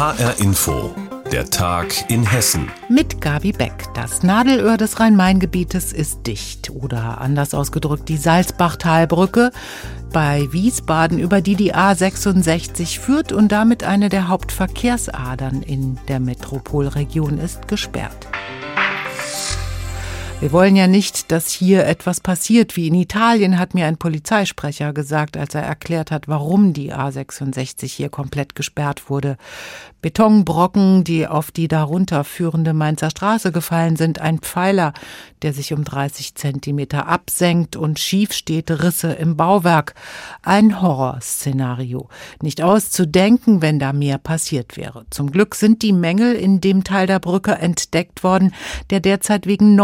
HR Info. Der Tag in Hessen. Mit Gabi Beck. Das Nadelöhr des Rhein-Main-Gebietes ist dicht. Oder anders ausgedrückt, die Salzbachtalbrücke bei Wiesbaden, über die die A66 führt und damit eine der Hauptverkehrsadern in der Metropolregion ist, gesperrt. Wir wollen ja nicht, dass hier etwas passiert wie in Italien, hat mir ein Polizeisprecher gesagt, als er erklärt hat, warum die A66 hier komplett gesperrt wurde. Betonbrocken, die auf die darunter führende Mainzer Straße gefallen sind, ein Pfeiler, der sich um 30 Zentimeter absenkt und schief steht, Risse im Bauwerk. Ein Horrorszenario. Nicht auszudenken, wenn da mehr passiert wäre. Zum Glück sind die Mängel in dem Teil der Brücke entdeckt worden, der derzeit wegen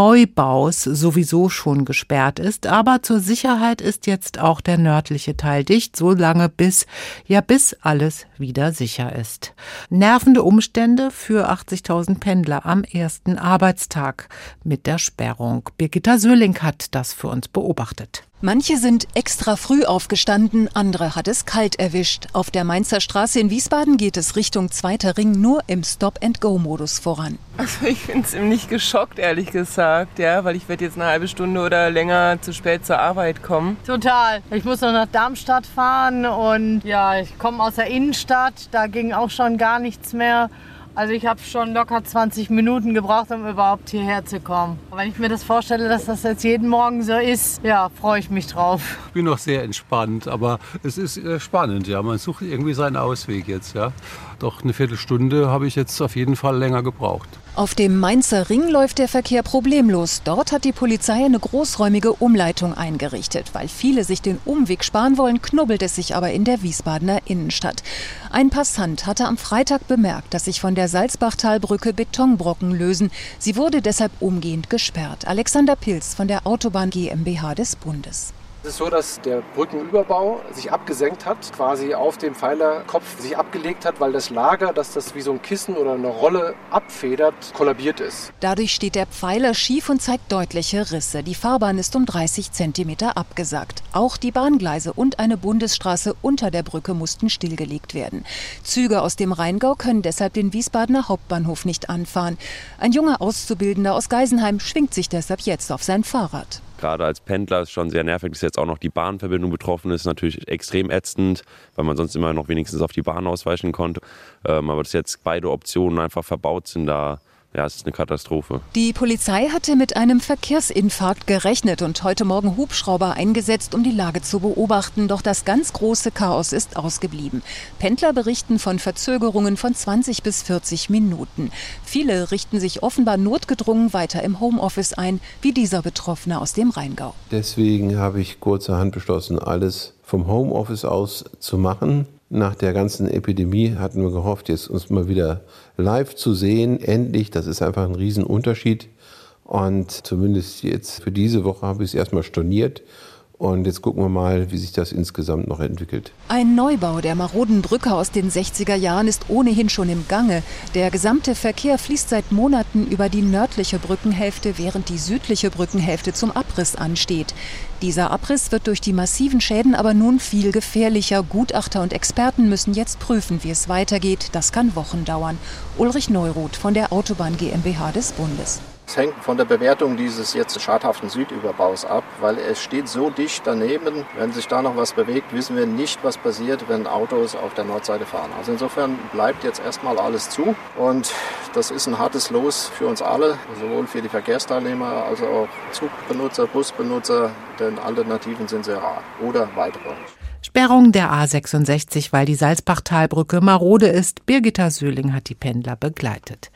Neubaus sowieso schon gesperrt ist. Aber zur Sicherheit ist jetzt auch der nördliche Teil dicht, so lange bis, ja bis alles wieder sicher ist. Nervende Umstände für 80.000 Pendler am ersten Arbeitstag mit der Sperrung. Birgitta Söhling hat das für uns beobachtet. Manche sind extra früh aufgestanden, andere hat es kalt erwischt. Auf der Mainzer Straße in Wiesbaden geht es Richtung Zweiter Ring nur im Stop-and-Go-Modus voran. Also ich bin ziemlich geschockt, ehrlich gesagt, ja, weil ich werde jetzt eine halbe Stunde oder länger zu spät zur Arbeit kommen. Total. Ich muss noch nach Darmstadt fahren und ja, ich komme aus der Innenstadt, da ging auch schon gar nichts mehr. Also ich habe schon locker 20 Minuten gebraucht, um überhaupt hierher zu kommen. Wenn ich mir das vorstelle, dass das jetzt jeden Morgen so ist, ja, freue ich mich drauf. Ich bin noch sehr entspannt, aber es ist äh, spannend, ja. Man sucht irgendwie seinen Ausweg jetzt, ja. Doch eine Viertelstunde habe ich jetzt auf jeden Fall länger gebraucht. Auf dem Mainzer Ring läuft der Verkehr problemlos. Dort hat die Polizei eine großräumige Umleitung eingerichtet. Weil viele sich den Umweg sparen wollen, knubbelt es sich aber in der Wiesbadener Innenstadt. Ein Passant hatte am Freitag bemerkt, dass sich von der Salzbachtalbrücke Betonbrocken lösen. Sie wurde deshalb umgehend gesperrt. Alexander Pilz von der Autobahn GmbH des Bundes. Es ist so, dass der Brückenüberbau sich abgesenkt hat, quasi auf dem Pfeilerkopf sich abgelegt hat, weil das Lager, das das wie so ein Kissen oder eine Rolle abfedert, kollabiert ist. Dadurch steht der Pfeiler schief und zeigt deutliche Risse. Die Fahrbahn ist um 30 Zentimeter abgesackt. Auch die Bahngleise und eine Bundesstraße unter der Brücke mussten stillgelegt werden. Züge aus dem Rheingau können deshalb den Wiesbadener Hauptbahnhof nicht anfahren. Ein junger Auszubildender aus Geisenheim schwingt sich deshalb jetzt auf sein Fahrrad. Gerade als Pendler ist schon sehr nervig, dass jetzt auch noch die Bahnverbindung betroffen ist. Natürlich extrem ätzend, weil man sonst immer noch wenigstens auf die Bahn ausweichen konnte. Ähm, aber dass jetzt beide Optionen einfach verbaut sind, da ja, es ist eine Katastrophe. Die Polizei hatte mit einem Verkehrsinfarkt gerechnet und heute Morgen Hubschrauber eingesetzt, um die Lage zu beobachten. Doch das ganz große Chaos ist ausgeblieben. Pendler berichten von Verzögerungen von 20 bis 40 Minuten. Viele richten sich offenbar notgedrungen weiter im Homeoffice ein, wie dieser Betroffene aus dem Rheingau. Deswegen habe ich kurzerhand beschlossen, alles vom Homeoffice aus zu machen. Nach der ganzen Epidemie hatten wir gehofft, jetzt uns mal wieder live zu sehen. Endlich, das ist einfach ein Riesenunterschied. Und zumindest jetzt für diese Woche habe ich es erstmal storniert und jetzt gucken wir mal, wie sich das insgesamt noch entwickelt. Ein Neubau der maroden Brücke aus den 60er Jahren ist ohnehin schon im Gange. Der gesamte Verkehr fließt seit Monaten über die nördliche Brückenhälfte, während die südliche Brückenhälfte zum Abriss ansteht. Dieser Abriss wird durch die massiven Schäden aber nun viel gefährlicher. Gutachter und Experten müssen jetzt prüfen, wie es weitergeht. Das kann Wochen dauern. Ulrich Neuroth von der Autobahn GmbH des Bundes. Es hängt von der Bewertung dieses jetzt schadhaften Südüberbaus ab, weil es steht so dicht daneben. Wenn sich da noch was bewegt, wissen wir nicht, was passiert, wenn Autos auf der Nordseite fahren. Also insofern bleibt jetzt erstmal alles zu und das ist ein hartes Los für uns alle, sowohl für die Verkehrsteilnehmer als auch Zugbenutzer, Busbenutzer, denn Alternativen sind sehr rar oder weitere. Sperrung der A66, weil die Salzbachtalbrücke marode ist. Birgitta Söhling hat die Pendler begleitet.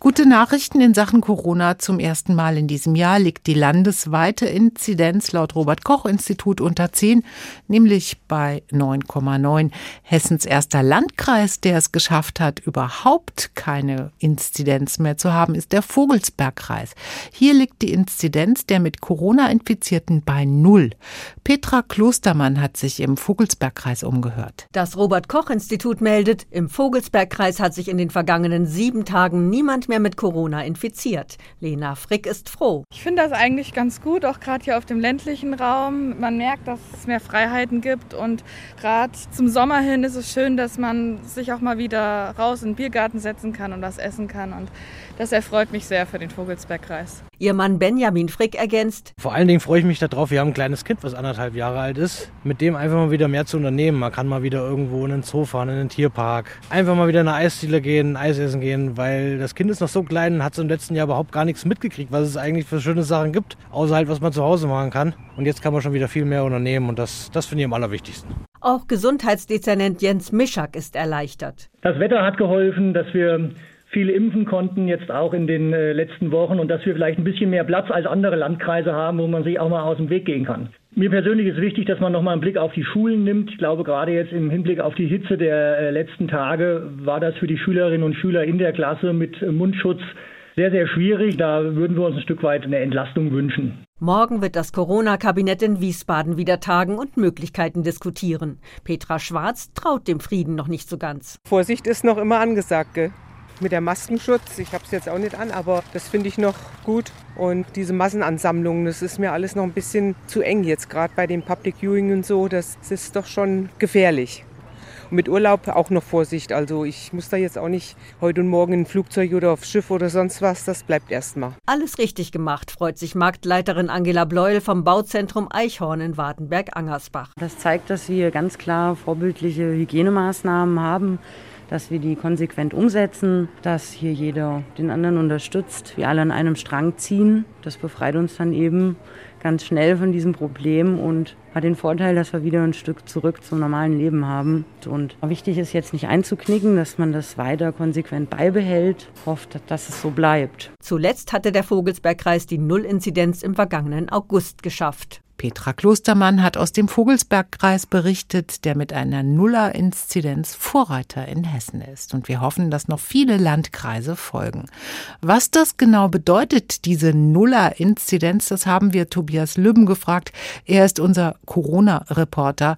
Gute Nachrichten in Sachen Corona. Zum ersten Mal in diesem Jahr liegt die landesweite Inzidenz laut Robert Koch Institut unter 10, nämlich bei 9,9. Hessens erster Landkreis, der es geschafft hat, überhaupt keine Inzidenz mehr zu haben, ist der Vogelsbergkreis. Hier liegt die Inzidenz der mit Corona Infizierten bei null. Petra Klostermann hat sich im Vogelsbergkreis umgehört. Das Robert-Koch-Institut meldet, im Vogelsbergkreis hat sich in den vergangenen sieben Tagen niemand mehr mit Corona infiziert. Lena Frick ist froh. Ich finde das eigentlich ganz gut, auch gerade hier auf dem ländlichen Raum. Man merkt, dass es mehr Freiheiten gibt und gerade zum Sommer hin ist es schön, dass man sich auch mal wieder raus in den Biergarten setzen kann und was essen kann. Und das erfreut mich sehr für den Vogelsbergkreis. Ihr Mann Benjamin Frick ergänzt. Vor allen Dingen freue ich mich darauf, wir haben ein kleines Kind, was anderthalb Jahre alt ist, mit dem einfach mal wieder mehr zu unternehmen. Man kann mal wieder irgendwo in den Zoo fahren, in den Tierpark, einfach mal wieder in eine Eisdiele gehen, Eis essen gehen, weil das Kind ist noch so klein und hat so im letzten Jahr überhaupt gar nichts mitgekriegt, was es eigentlich für schöne Sachen gibt, außer halt, was man zu Hause machen kann. Und jetzt kann man schon wieder viel mehr unternehmen und das, das finde ich am allerwichtigsten. Auch Gesundheitsdezernent Jens Mischak ist erleichtert. Das Wetter hat geholfen, dass wir viele impfen konnten, jetzt auch in den äh, letzten Wochen und dass wir vielleicht ein bisschen mehr Platz als andere Landkreise haben, wo man sich auch mal aus dem Weg gehen kann. Mir persönlich ist wichtig, dass man nochmal einen Blick auf die Schulen nimmt. Ich glaube, gerade jetzt im Hinblick auf die Hitze der äh, letzten Tage war das für die Schülerinnen und Schüler in der Klasse mit Mundschutz sehr, sehr schwierig. Da würden wir uns ein Stück weit eine Entlastung wünschen. Morgen wird das Corona-Kabinett in Wiesbaden wieder tagen und Möglichkeiten diskutieren. Petra Schwarz traut dem Frieden noch nicht so ganz. Vorsicht ist noch immer angesagt. Gell? Mit der Maskenschutz. Ich habe es jetzt auch nicht an, aber das finde ich noch gut. Und diese Massenansammlungen, das ist mir alles noch ein bisschen zu eng jetzt, gerade bei dem Public Viewing und so. Das, das ist doch schon gefährlich. Und mit Urlaub auch noch Vorsicht. Also ich muss da jetzt auch nicht heute und morgen in ein Flugzeug oder aufs Schiff oder sonst was. Das bleibt erstmal. Alles richtig gemacht, freut sich Marktleiterin Angela Bleuel vom Bauzentrum Eichhorn in Wartenberg-Angersbach. Das zeigt, dass wir ganz klar vorbildliche Hygienemaßnahmen haben dass wir die konsequent umsetzen, dass hier jeder den anderen unterstützt, wir alle an einem Strang ziehen. Das befreit uns dann eben ganz schnell von diesem Problem und hat den Vorteil, dass wir wieder ein Stück zurück zum normalen Leben haben. Und wichtig ist jetzt nicht einzuknicken, dass man das weiter konsequent beibehält, hofft, dass es so bleibt. Zuletzt hatte der Vogelsbergkreis die Nullinzidenz im vergangenen August geschafft. Petra Klostermann hat aus dem Vogelsbergkreis berichtet, der mit einer Nuller-Inzidenz Vorreiter in Hessen ist. Und wir hoffen, dass noch viele Landkreise folgen. Was das genau bedeutet, diese Nuller-Inzidenz, das haben wir Tobias Lübben gefragt. Er ist unser Corona-Reporter.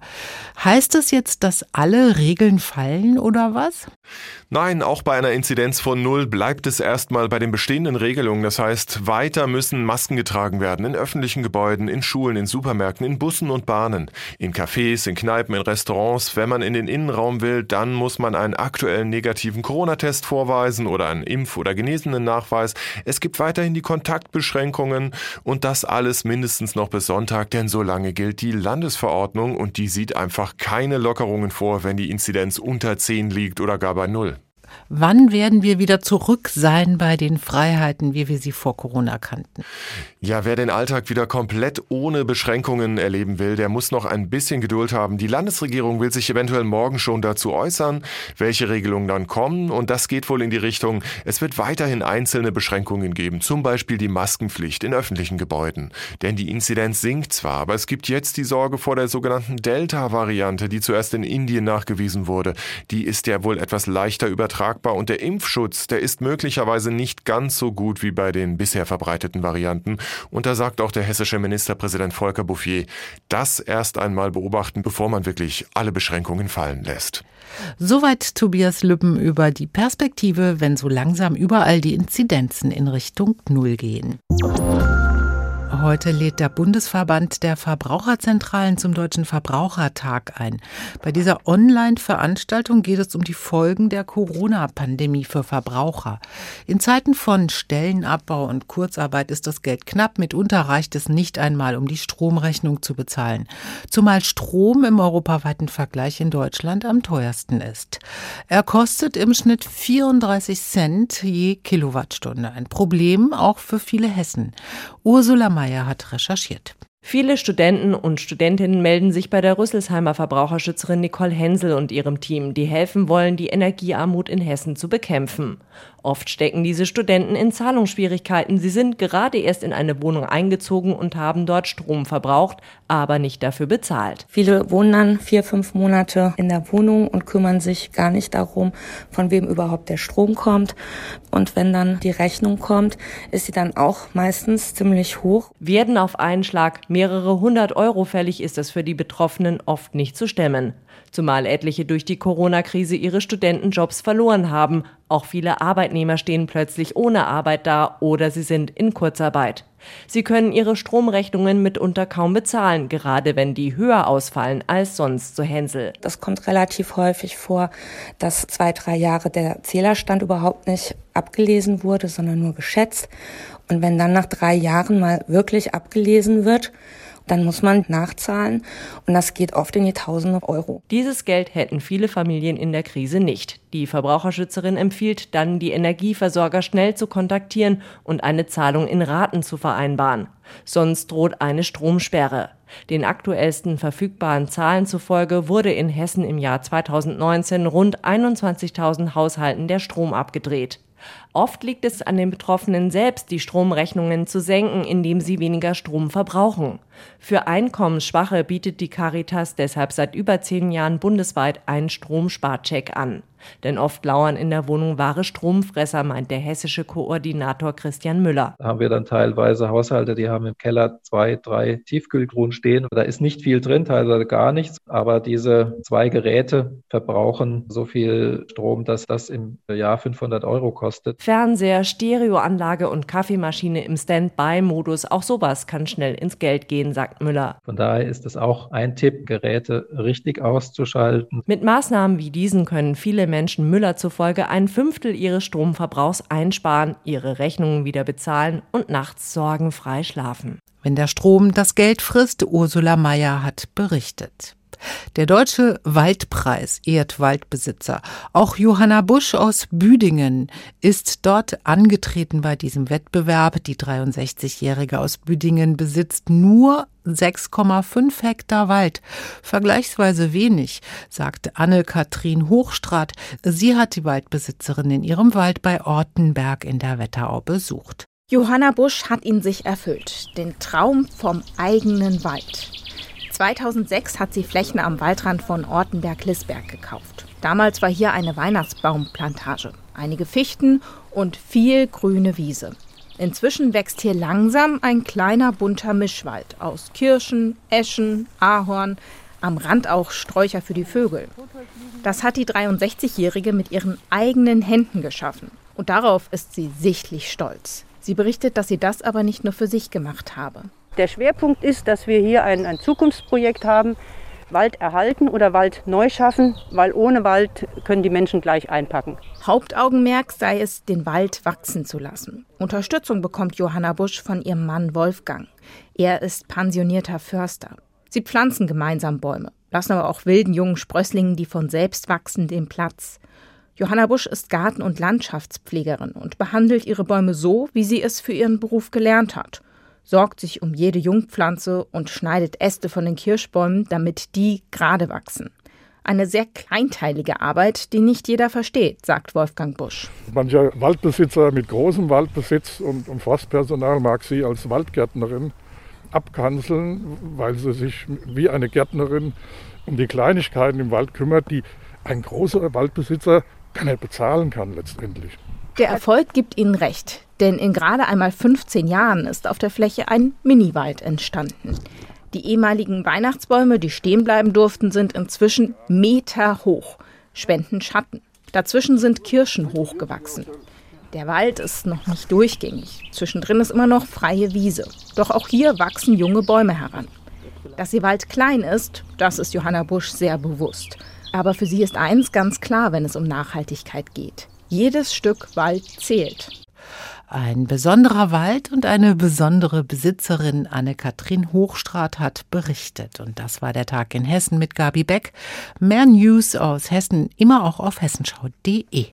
Heißt das jetzt, dass alle Regeln fallen oder was? Nein, auch bei einer Inzidenz von Null bleibt es erstmal bei den bestehenden Regelungen. Das heißt, weiter müssen Masken getragen werden in öffentlichen Gebäuden, in Schulen, in Supermärkten, in Bussen und Bahnen, in Cafés, in Kneipen, in Restaurants. Wenn man in den Innenraum will, dann muss man einen aktuellen negativen Corona-Test vorweisen oder einen Impf- oder genesenen Nachweis. Es gibt weiterhin die Kontaktbeschränkungen und das alles mindestens noch bis Sonntag, denn so lange gilt die Landesverordnung und die sieht einfach keine Lockerungen vor, wenn die Inzidenz unter 10 liegt oder gar bei Null. Wann werden wir wieder zurück sein bei den Freiheiten, wie wir sie vor Corona kannten? Ja, wer den Alltag wieder komplett ohne Beschränkungen erleben will, der muss noch ein bisschen Geduld haben. Die Landesregierung will sich eventuell morgen schon dazu äußern, welche Regelungen dann kommen. Und das geht wohl in die Richtung, es wird weiterhin einzelne Beschränkungen geben, zum Beispiel die Maskenpflicht in öffentlichen Gebäuden. Denn die Inzidenz sinkt zwar, aber es gibt jetzt die Sorge vor der sogenannten Delta-Variante, die zuerst in Indien nachgewiesen wurde. Die ist ja wohl etwas leichter übertragbar und der Impfschutz, der ist möglicherweise nicht ganz so gut wie bei den bisher verbreiteten Varianten. Und da sagt auch der hessische Ministerpräsident Volker Bouffier, das erst einmal beobachten, bevor man wirklich alle Beschränkungen fallen lässt. Soweit Tobias Lübben über die Perspektive, wenn so langsam überall die Inzidenzen in Richtung Null gehen. Heute lädt der Bundesverband der Verbraucherzentralen zum Deutschen Verbrauchertag ein. Bei dieser Online-Veranstaltung geht es um die Folgen der Corona-Pandemie für Verbraucher. In Zeiten von Stellenabbau und Kurzarbeit ist das Geld knapp. Mitunter reicht es nicht einmal, um die Stromrechnung zu bezahlen. Zumal Strom im europaweiten Vergleich in Deutschland am teuersten ist. Er kostet im Schnitt 34 Cent je Kilowattstunde. Ein Problem auch für viele Hessen. Ursula Mayer Meyer hat recherchiert. Viele Studenten und Studentinnen melden sich bei der Rüsselsheimer Verbraucherschützerin Nicole Hensel und ihrem Team, die helfen wollen, die Energiearmut in Hessen zu bekämpfen. Oft stecken diese Studenten in Zahlungsschwierigkeiten. Sie sind gerade erst in eine Wohnung eingezogen und haben dort Strom verbraucht, aber nicht dafür bezahlt. Viele wohnen dann vier, fünf Monate in der Wohnung und kümmern sich gar nicht darum, von wem überhaupt der Strom kommt. Und wenn dann die Rechnung kommt, ist sie dann auch meistens ziemlich hoch. Werden auf einen Schlag Mehrere hundert Euro fällig ist es für die Betroffenen oft nicht zu stemmen. Zumal etliche durch die Corona-Krise ihre Studentenjobs verloren haben. Auch viele Arbeitnehmer stehen plötzlich ohne Arbeit da oder sie sind in Kurzarbeit. Sie können ihre Stromrechnungen mitunter kaum bezahlen, gerade wenn die höher ausfallen als sonst, so Hänsel. Das kommt relativ häufig vor, dass zwei, drei Jahre der Zählerstand überhaupt nicht abgelesen wurde, sondern nur geschätzt. Und wenn dann nach drei Jahren mal wirklich abgelesen wird, dann muss man nachzahlen und das geht oft in die Tausende Euro. Dieses Geld hätten viele Familien in der Krise nicht. Die Verbraucherschützerin empfiehlt dann, die Energieversorger schnell zu kontaktieren und eine Zahlung in Raten zu vereinbaren. Sonst droht eine Stromsperre. Den aktuellsten verfügbaren Zahlen zufolge wurde in Hessen im Jahr 2019 rund 21.000 Haushalten der Strom abgedreht. Oft liegt es an den Betroffenen selbst, die Stromrechnungen zu senken, indem sie weniger Strom verbrauchen. Für Einkommensschwache bietet die Caritas deshalb seit über zehn Jahren bundesweit einen Stromsparcheck an. Denn oft lauern in der Wohnung wahre Stromfresser, meint der hessische Koordinator Christian Müller. Da haben wir dann teilweise Haushalte, die haben im Keller zwei, drei Tiefkühltruhen stehen. Da ist nicht viel drin, teilweise gar nichts. Aber diese zwei Geräte verbrauchen so viel Strom, dass das im Jahr 500 Euro kostet. Fernseher, Stereoanlage und Kaffeemaschine im Standby-Modus, auch sowas kann schnell ins Geld gehen, sagt Müller. Von daher ist es auch ein Tipp, Geräte richtig auszuschalten. Mit Maßnahmen wie diesen können viele Menschen Müller zufolge ein Fünftel ihres Stromverbrauchs einsparen, ihre Rechnungen wieder bezahlen und nachts sorgenfrei schlafen. Wenn der Strom das Geld frisst, Ursula Mayer hat berichtet. Der Deutsche Waldpreis ehrt Waldbesitzer. Auch Johanna Busch aus Büdingen ist dort angetreten bei diesem Wettbewerb. Die 63-Jährige aus Büdingen besitzt nur 6,5 Hektar Wald. Vergleichsweise wenig, sagt Anne-Kathrin Hochstrat. Sie hat die Waldbesitzerin in ihrem Wald bei Ortenberg in der Wetterau besucht. Johanna Busch hat ihn sich erfüllt, den Traum vom eigenen Wald. 2006 hat sie Flächen am Waldrand von Ortenberg-Lisberg gekauft. Damals war hier eine Weihnachtsbaumplantage, einige Fichten und viel grüne Wiese. Inzwischen wächst hier langsam ein kleiner bunter Mischwald aus Kirschen, Eschen, Ahorn, am Rand auch Sträucher für die Vögel. Das hat die 63-Jährige mit ihren eigenen Händen geschaffen. Und darauf ist sie sichtlich stolz. Sie berichtet, dass sie das aber nicht nur für sich gemacht habe. Der Schwerpunkt ist, dass wir hier ein, ein Zukunftsprojekt haben, Wald erhalten oder Wald neu schaffen, weil ohne Wald können die Menschen gleich einpacken. Hauptaugenmerk sei es, den Wald wachsen zu lassen. Unterstützung bekommt Johanna Busch von ihrem Mann Wolfgang. Er ist pensionierter Förster. Sie pflanzen gemeinsam Bäume, lassen aber auch wilden jungen Sprösslingen, die von selbst wachsen, den Platz. Johanna Busch ist Garten- und Landschaftspflegerin und behandelt ihre Bäume so, wie sie es für ihren Beruf gelernt hat sorgt sich um jede Jungpflanze und schneidet Äste von den Kirschbäumen, damit die gerade wachsen. Eine sehr kleinteilige Arbeit, die nicht jeder versteht, sagt Wolfgang Busch. Mancher Waldbesitzer mit großem Waldbesitz und, und Forstpersonal mag sie als Waldgärtnerin abkanzeln, weil sie sich wie eine Gärtnerin um die Kleinigkeiten im Wald kümmert, die ein großer Waldbesitzer gar nicht bezahlen kann letztendlich. Der Erfolg gibt ihnen recht. Denn in gerade einmal 15 Jahren ist auf der Fläche ein Miniwald entstanden. Die ehemaligen Weihnachtsbäume, die stehen bleiben durften, sind inzwischen Meter hoch, spenden Schatten. Dazwischen sind Kirschen hochgewachsen. Der Wald ist noch nicht durchgängig. Zwischendrin ist immer noch freie Wiese. Doch auch hier wachsen junge Bäume heran. Dass ihr Wald klein ist, das ist Johanna Busch sehr bewusst. Aber für sie ist eins ganz klar, wenn es um Nachhaltigkeit geht. Jedes Stück Wald zählt. Ein besonderer Wald und eine besondere Besitzerin Anne-Kathrin Hochstrat hat berichtet. Und das war der Tag in Hessen mit Gabi Beck. Mehr News aus Hessen immer auch auf hessenschau.de.